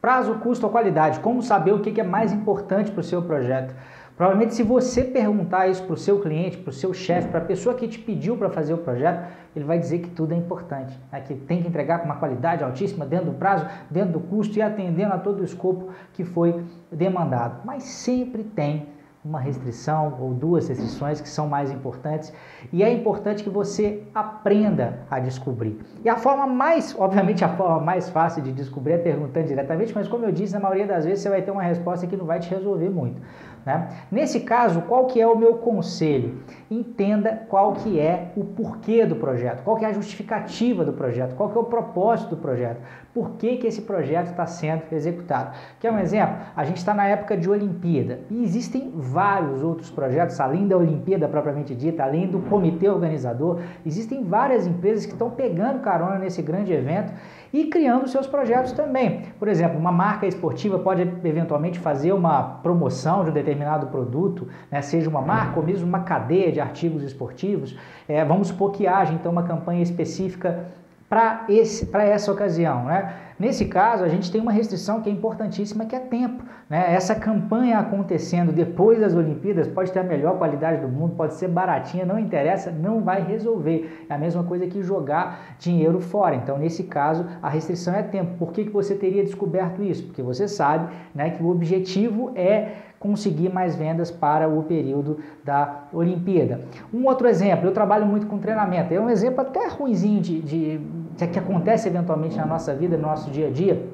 Prazo, custo ou qualidade. Como saber o que é mais importante para o seu projeto? Provavelmente, se você perguntar isso para o seu cliente, para o seu chefe, para a pessoa que te pediu para fazer o projeto, ele vai dizer que tudo é importante, né? que tem que entregar com uma qualidade altíssima, dentro do prazo, dentro do custo e atendendo a todo o escopo que foi demandado. Mas sempre tem uma restrição ou duas restrições que são mais importantes e é importante que você aprenda a descobrir. E a forma mais, obviamente a forma mais fácil de descobrir é perguntando diretamente, mas como eu disse, na maioria das vezes você vai ter uma resposta que não vai te resolver muito. Né? Nesse caso, qual que é o meu conselho? Entenda qual que é o porquê do projeto, qual que é a justificativa do projeto, qual que é o propósito do projeto, por que, que esse projeto está sendo executado. Quer um exemplo? A gente está na época de Olimpíada e existem vários outros projetos, além da Olimpíada propriamente dita, além do comitê organizador, existem várias empresas que estão pegando carona nesse grande evento e criando seus projetos também. Por exemplo, uma marca esportiva pode eventualmente fazer uma promoção de um determinado produto, né, seja uma marca ou mesmo uma cadeia de artigos esportivos. É, vamos supor que haja então uma campanha específica para essa ocasião. Né? Nesse caso, a gente tem uma restrição que é importantíssima, que é tempo. Né? Essa campanha acontecendo depois das Olimpíadas pode ter a melhor qualidade do mundo, pode ser baratinha, não interessa, não vai resolver. É a mesma coisa que jogar dinheiro fora. Então, nesse caso, a restrição é tempo. Por que, que você teria descoberto isso? Porque você sabe né, que o objetivo é conseguir mais vendas para o período da Olimpíada. Um outro exemplo, eu trabalho muito com treinamento, é um exemplo até ruimzinho de, de, de que acontece eventualmente na nossa vida, no nosso dia a dia.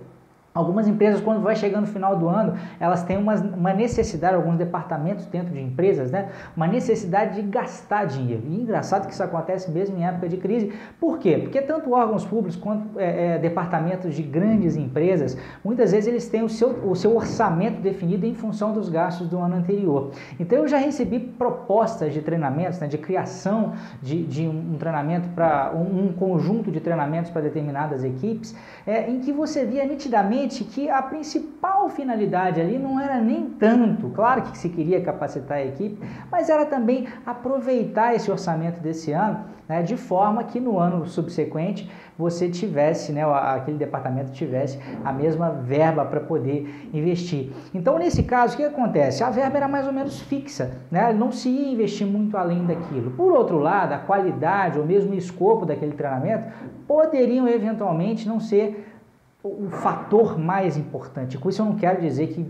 Algumas empresas, quando vai chegando no final do ano, elas têm uma, uma, necessidade, alguns departamentos dentro de empresas, né? Uma necessidade de gastar dinheiro. E engraçado que isso acontece mesmo em época de crise. Por quê? Porque tanto órgãos públicos quanto é, é, departamentos de grandes empresas, muitas vezes eles têm o seu, o seu orçamento definido em função dos gastos do ano anterior. Então eu já recebi propostas de treinamentos, né, de criação de, de um, um treinamento para um, um, conjunto de treinamentos para determinadas equipes, é, em que você via nitidamente que a principal finalidade ali não era nem tanto, claro que se queria capacitar a equipe, mas era também aproveitar esse orçamento desse ano, né, de forma que no ano subsequente você tivesse, né, aquele departamento tivesse a mesma verba para poder investir. Então, nesse caso, o que acontece? A verba era mais ou menos fixa, né, não se ia investir muito além daquilo. Por outro lado, a qualidade ou mesmo o escopo daquele treinamento poderiam eventualmente não ser o fator mais importante. Com isso eu não quero dizer que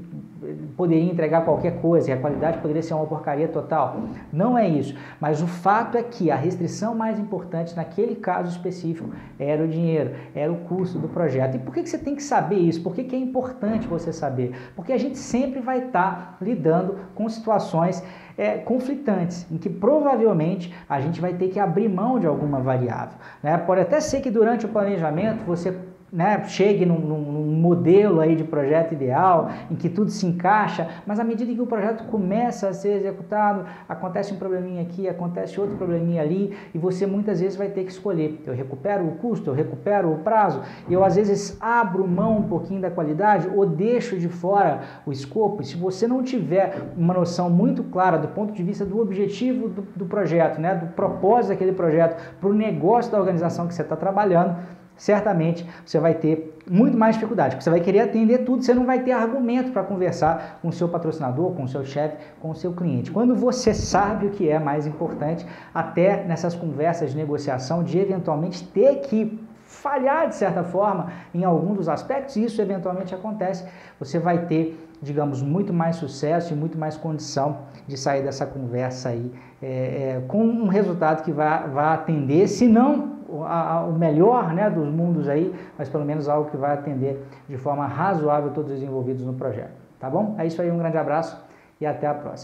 poderia entregar qualquer coisa e a qualidade poderia ser uma porcaria total. Não é isso. Mas o fato é que a restrição mais importante naquele caso específico era o dinheiro, era o custo do projeto. E por que, você tem que saber isso? Por que, é importante você saber? Porque a gente sempre vai estar lidando com situações é, conflitantes, em que provavelmente a gente vai ter que abrir mão de alguma variável. Né? Pode até ser que durante o planejamento você né, chegue num, num, modelo aí de projeto ideal, em que tudo se encaixa, mas à medida que o projeto começa a ser executado, acontece um probleminha aqui, acontece outro probleminha ali, e você muitas vezes vai ter que escolher. Eu recupero o custo, eu recupero o prazo, eu às vezes abro mão um pouquinho da qualidade ou deixo de fora o escopo. E se você não tiver uma noção muito clara do ponto de vista do objetivo do, do projeto, né, do propósito daquele projeto, para o negócio da organização que você está trabalhando, certamente você vai ter muito mais dificuldade, porque você vai querer atender tudo, você não vai ter argumento para conversar com o seu patrocinador, com o seu chefe, com o seu cliente. Quando você sabe o que é mais importante, até nessas conversas de negociação, de eventualmente ter que falhar de certa forma em algum dos aspectos, e isso eventualmente acontece, você vai ter, digamos, muito mais sucesso e muito mais condição de sair dessa conversa aí é, é, com um resultado que vai, atender, se não o melhor né, dos mundos aí, mas pelo menos algo que vai atender de forma razoável todos os envolvidos no projeto. Tá bom? É isso aí, um grande abraço e até a próxima.